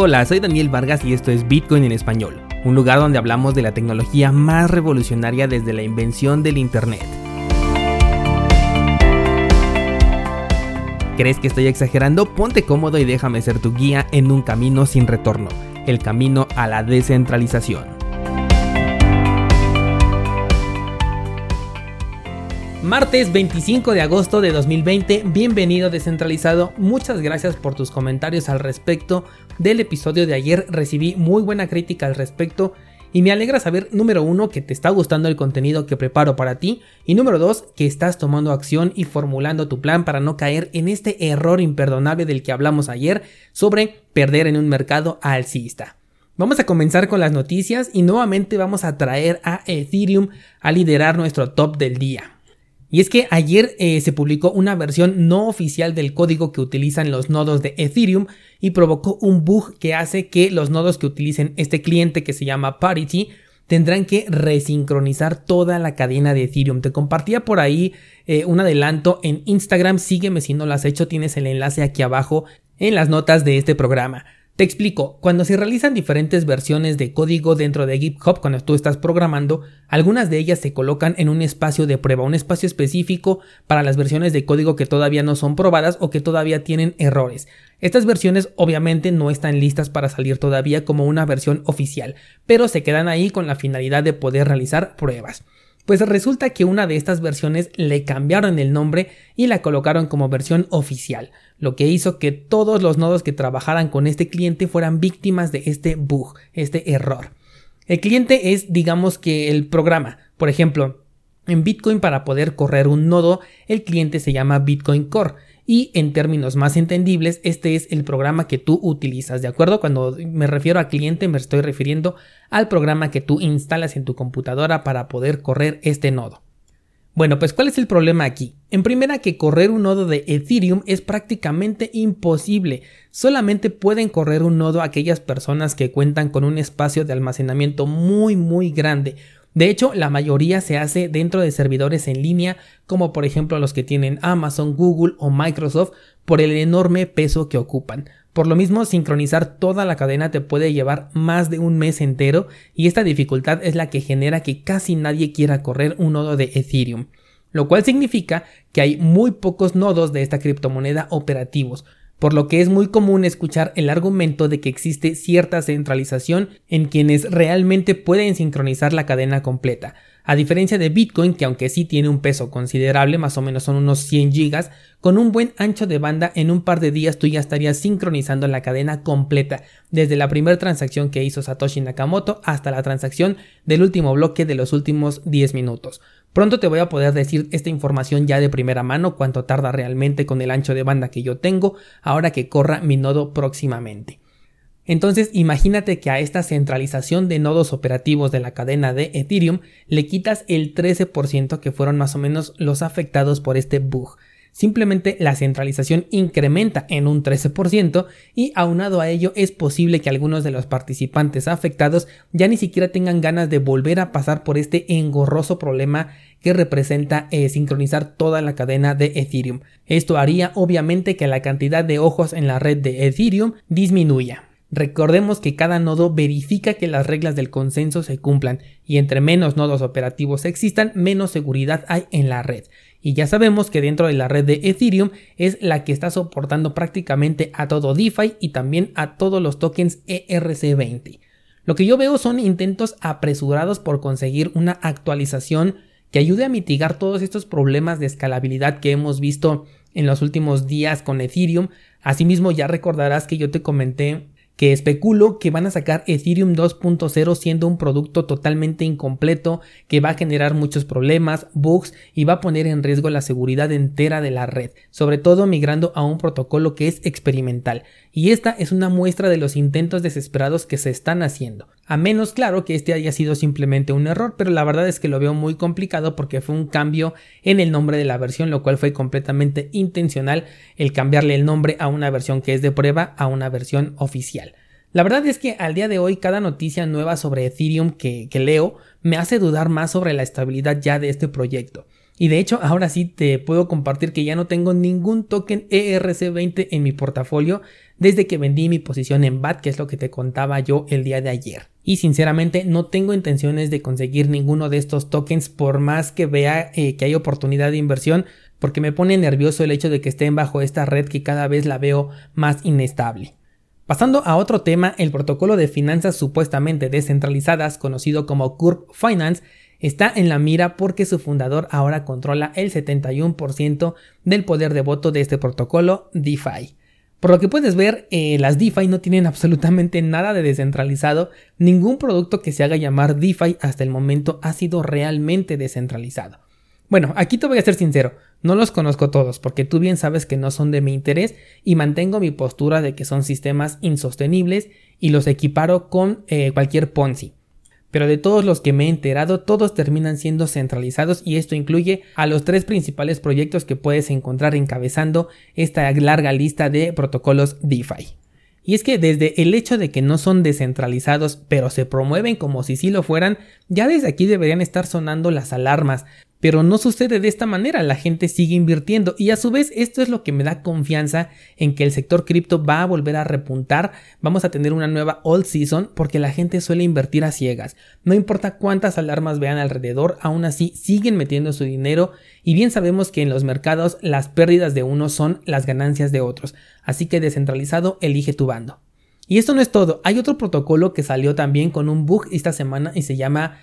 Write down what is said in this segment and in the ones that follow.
Hola, soy Daniel Vargas y esto es Bitcoin en español, un lugar donde hablamos de la tecnología más revolucionaria desde la invención del Internet. ¿Crees que estoy exagerando? Ponte cómodo y déjame ser tu guía en un camino sin retorno, el camino a la descentralización. Martes 25 de agosto de 2020, bienvenido descentralizado, muchas gracias por tus comentarios al respecto del episodio de ayer, recibí muy buena crítica al respecto y me alegra saber, número uno, que te está gustando el contenido que preparo para ti y número dos, que estás tomando acción y formulando tu plan para no caer en este error imperdonable del que hablamos ayer sobre perder en un mercado alcista. Vamos a comenzar con las noticias y nuevamente vamos a traer a Ethereum a liderar nuestro top del día. Y es que ayer eh, se publicó una versión no oficial del código que utilizan los nodos de Ethereum y provocó un bug que hace que los nodos que utilicen este cliente que se llama Parity tendrán que resincronizar toda la cadena de Ethereum. Te compartía por ahí eh, un adelanto en Instagram, sígueme si no lo has hecho, tienes el enlace aquí abajo en las notas de este programa. Te explico, cuando se realizan diferentes versiones de código dentro de GitHub cuando tú estás programando, algunas de ellas se colocan en un espacio de prueba, un espacio específico para las versiones de código que todavía no son probadas o que todavía tienen errores. Estas versiones obviamente no están listas para salir todavía como una versión oficial, pero se quedan ahí con la finalidad de poder realizar pruebas. Pues resulta que una de estas versiones le cambiaron el nombre y la colocaron como versión oficial, lo que hizo que todos los nodos que trabajaran con este cliente fueran víctimas de este bug, este error. El cliente es, digamos que el programa. Por ejemplo, en Bitcoin para poder correr un nodo, el cliente se llama Bitcoin Core y en términos más entendibles, este es el programa que tú utilizas, ¿de acuerdo? Cuando me refiero a cliente me estoy refiriendo al programa que tú instalas en tu computadora para poder correr este nodo. Bueno, pues ¿cuál es el problema aquí? En primera que correr un nodo de Ethereum es prácticamente imposible. Solamente pueden correr un nodo aquellas personas que cuentan con un espacio de almacenamiento muy muy grande de hecho, la mayoría se hace dentro de servidores en línea, como por ejemplo los que tienen Amazon, Google o Microsoft, por el enorme peso que ocupan. Por lo mismo, sincronizar toda la cadena te puede llevar más de un mes entero y esta dificultad es la que genera que casi nadie quiera correr un nodo de Ethereum. Lo cual significa que hay muy pocos nodos de esta criptomoneda operativos, por lo que es muy común escuchar el argumento de que existe cierta centralización en quienes realmente pueden sincronizar la cadena completa. A diferencia de Bitcoin, que aunque sí tiene un peso considerable, más o menos son unos 100 gigas, con un buen ancho de banda en un par de días tú ya estarías sincronizando la cadena completa, desde la primera transacción que hizo Satoshi Nakamoto hasta la transacción del último bloque de los últimos 10 minutos. Pronto te voy a poder decir esta información ya de primera mano, cuánto tarda realmente con el ancho de banda que yo tengo, ahora que corra mi nodo próximamente. Entonces imagínate que a esta centralización de nodos operativos de la cadena de Ethereum le quitas el 13% que fueron más o menos los afectados por este bug. Simplemente la centralización incrementa en un 13% y aunado a ello es posible que algunos de los participantes afectados ya ni siquiera tengan ganas de volver a pasar por este engorroso problema que representa eh, sincronizar toda la cadena de Ethereum. Esto haría obviamente que la cantidad de ojos en la red de Ethereum disminuya. Recordemos que cada nodo verifica que las reglas del consenso se cumplan y entre menos nodos operativos existan, menos seguridad hay en la red. Y ya sabemos que dentro de la red de Ethereum es la que está soportando prácticamente a todo DeFi y también a todos los tokens ERC20. Lo que yo veo son intentos apresurados por conseguir una actualización que ayude a mitigar todos estos problemas de escalabilidad que hemos visto en los últimos días con Ethereum. Asimismo ya recordarás que yo te comenté que especulo que van a sacar Ethereum 2.0 siendo un producto totalmente incompleto, que va a generar muchos problemas, bugs y va a poner en riesgo la seguridad entera de la red, sobre todo migrando a un protocolo que es experimental. Y esta es una muestra de los intentos desesperados que se están haciendo. A menos claro que este haya sido simplemente un error, pero la verdad es que lo veo muy complicado porque fue un cambio en el nombre de la versión, lo cual fue completamente intencional el cambiarle el nombre a una versión que es de prueba a una versión oficial. La verdad es que al día de hoy cada noticia nueva sobre Ethereum que, que leo me hace dudar más sobre la estabilidad ya de este proyecto. Y de hecho, ahora sí te puedo compartir que ya no tengo ningún token ERC20 en mi portafolio desde que vendí mi posición en BAT, que es lo que te contaba yo el día de ayer. Y sinceramente no tengo intenciones de conseguir ninguno de estos tokens por más que vea eh, que hay oportunidad de inversión, porque me pone nervioso el hecho de que estén bajo esta red que cada vez la veo más inestable. Pasando a otro tema, el protocolo de finanzas supuestamente descentralizadas, conocido como Curve Finance, está en la mira porque su fundador ahora controla el 71% del poder de voto de este protocolo DeFi. Por lo que puedes ver, eh, las DeFi no tienen absolutamente nada de descentralizado, ningún producto que se haga llamar DeFi hasta el momento ha sido realmente descentralizado. Bueno, aquí te voy a ser sincero, no los conozco todos porque tú bien sabes que no son de mi interés y mantengo mi postura de que son sistemas insostenibles y los equiparo con eh, cualquier Ponzi. Pero de todos los que me he enterado, todos terminan siendo centralizados y esto incluye a los tres principales proyectos que puedes encontrar encabezando esta larga lista de protocolos DeFi. Y es que desde el hecho de que no son descentralizados pero se promueven como si sí lo fueran, ya desde aquí deberían estar sonando las alarmas, pero no sucede de esta manera, la gente sigue invirtiendo. Y a su vez esto es lo que me da confianza en que el sector cripto va a volver a repuntar, vamos a tener una nueva old season porque la gente suele invertir a ciegas, no importa cuántas alarmas vean alrededor, aún así siguen metiendo su dinero. Y bien sabemos que en los mercados las pérdidas de unos son las ganancias de otros, así que descentralizado elige tu bando. Y esto no es todo, hay otro protocolo que salió también con un bug esta semana y se llama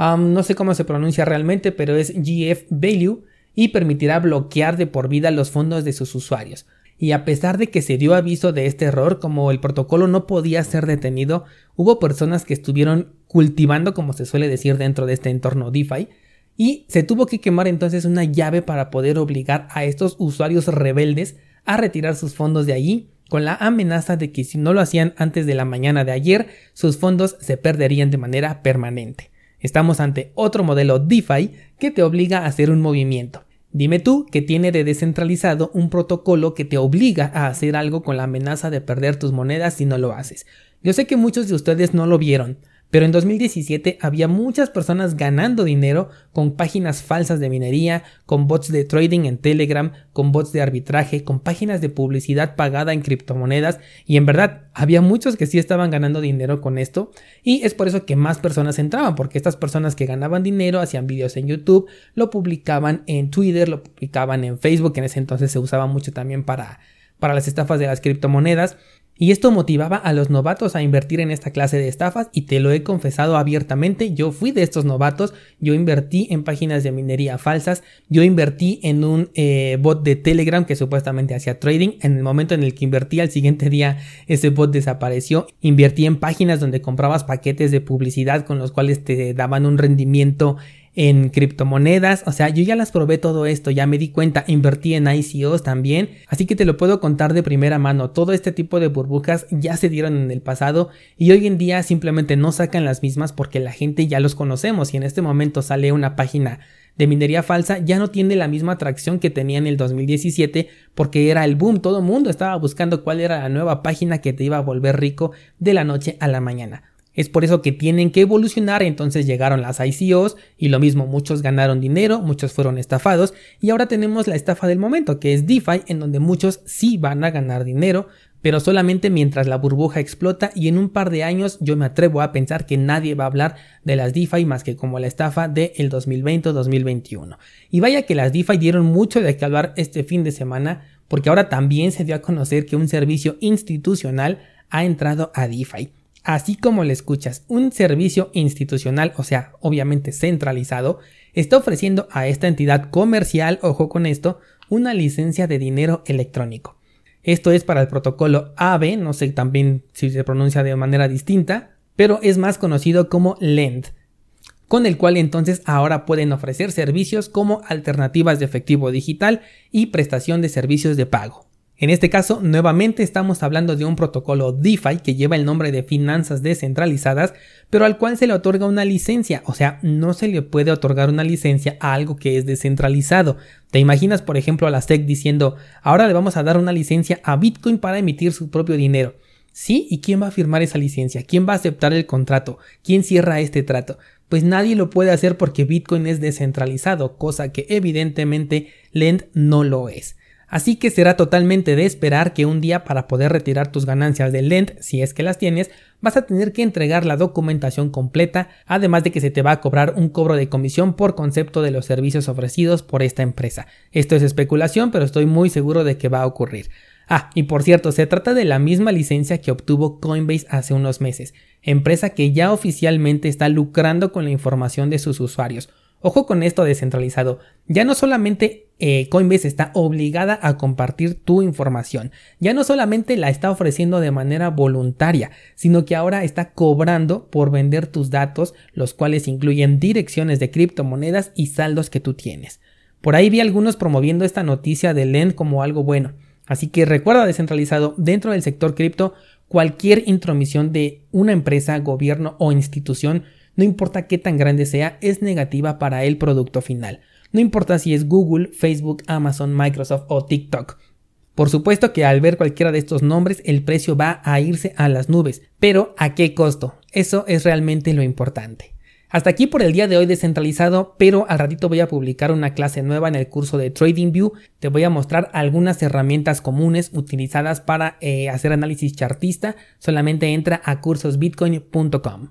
no sé cómo se pronuncia realmente, pero es GF Value y permitirá bloquear de por vida los fondos de sus usuarios. Y a pesar de que se dio aviso de este error, como el protocolo no podía ser detenido, hubo personas que estuvieron cultivando, como se suele decir dentro de este entorno DeFi, y se tuvo que quemar entonces una llave para poder obligar a estos usuarios rebeldes a retirar sus fondos de allí, con la amenaza de que si no lo hacían antes de la mañana de ayer, sus fondos se perderían de manera permanente. Estamos ante otro modelo DeFi que te obliga a hacer un movimiento. Dime tú que tiene de descentralizado un protocolo que te obliga a hacer algo con la amenaza de perder tus monedas si no lo haces. Yo sé que muchos de ustedes no lo vieron, pero en 2017 había muchas personas ganando dinero con páginas falsas de minería, con bots de trading en Telegram, con bots de arbitraje, con páginas de publicidad pagada en criptomonedas. Y en verdad había muchos que sí estaban ganando dinero con esto. Y es por eso que más personas entraban porque estas personas que ganaban dinero hacían vídeos en YouTube, lo publicaban en Twitter, lo publicaban en Facebook, en ese entonces se usaba mucho también para para las estafas de las criptomonedas y esto motivaba a los novatos a invertir en esta clase de estafas y te lo he confesado abiertamente, yo fui de estos novatos, yo invertí en páginas de minería falsas, yo invertí en un eh, bot de Telegram que supuestamente hacía trading, en el momento en el que invertí al siguiente día ese bot desapareció, invertí en páginas donde comprabas paquetes de publicidad con los cuales te daban un rendimiento en criptomonedas, o sea, yo ya las probé todo esto, ya me di cuenta, invertí en ICOs también, así que te lo puedo contar de primera mano, todo este tipo de burbujas ya se dieron en el pasado y hoy en día simplemente no sacan las mismas porque la gente ya los conocemos y en este momento sale una página de minería falsa ya no tiene la misma atracción que tenía en el 2017 porque era el boom, todo el mundo estaba buscando cuál era la nueva página que te iba a volver rico de la noche a la mañana. Es por eso que tienen que evolucionar, entonces llegaron las ICOs y lo mismo, muchos ganaron dinero, muchos fueron estafados y ahora tenemos la estafa del momento, que es DeFi, en donde muchos sí van a ganar dinero, pero solamente mientras la burbuja explota y en un par de años yo me atrevo a pensar que nadie va a hablar de las DeFi más que como la estafa del el 2020-2021. Y vaya que las DeFi dieron mucho de qué hablar este fin de semana, porque ahora también se dio a conocer que un servicio institucional ha entrado a DeFi. Así como le escuchas, un servicio institucional, o sea, obviamente centralizado, está ofreciendo a esta entidad comercial, ojo con esto, una licencia de dinero electrónico. Esto es para el protocolo AVE, no sé también si se pronuncia de manera distinta, pero es más conocido como LEND, con el cual entonces ahora pueden ofrecer servicios como alternativas de efectivo digital y prestación de servicios de pago. En este caso, nuevamente estamos hablando de un protocolo DeFi que lleva el nombre de finanzas descentralizadas, pero al cual se le otorga una licencia, o sea, no se le puede otorgar una licencia a algo que es descentralizado. ¿Te imaginas, por ejemplo, a la SEC diciendo, ahora le vamos a dar una licencia a Bitcoin para emitir su propio dinero? ¿Sí? ¿Y quién va a firmar esa licencia? ¿Quién va a aceptar el contrato? ¿Quién cierra este trato? Pues nadie lo puede hacer porque Bitcoin es descentralizado, cosa que evidentemente Lend no lo es. Así que será totalmente de esperar que un día para poder retirar tus ganancias del Lend, si es que las tienes, vas a tener que entregar la documentación completa, además de que se te va a cobrar un cobro de comisión por concepto de los servicios ofrecidos por esta empresa. Esto es especulación, pero estoy muy seguro de que va a ocurrir. Ah, y por cierto, se trata de la misma licencia que obtuvo Coinbase hace unos meses, empresa que ya oficialmente está lucrando con la información de sus usuarios. Ojo con esto descentralizado. Ya no solamente eh, Coinbase está obligada a compartir tu información. Ya no solamente la está ofreciendo de manera voluntaria, sino que ahora está cobrando por vender tus datos, los cuales incluyen direcciones de criptomonedas y saldos que tú tienes. Por ahí vi algunos promoviendo esta noticia de Lend como algo bueno. Así que recuerda descentralizado, dentro del sector cripto, cualquier intromisión de una empresa, gobierno o institución no importa qué tan grande sea, es negativa para el producto final. No importa si es Google, Facebook, Amazon, Microsoft o TikTok. Por supuesto que al ver cualquiera de estos nombres el precio va a irse a las nubes, pero ¿a qué costo? Eso es realmente lo importante. Hasta aquí por el día de hoy descentralizado, pero al ratito voy a publicar una clase nueva en el curso de TradingView. Te voy a mostrar algunas herramientas comunes utilizadas para eh, hacer análisis chartista. Solamente entra a cursosbitcoin.com.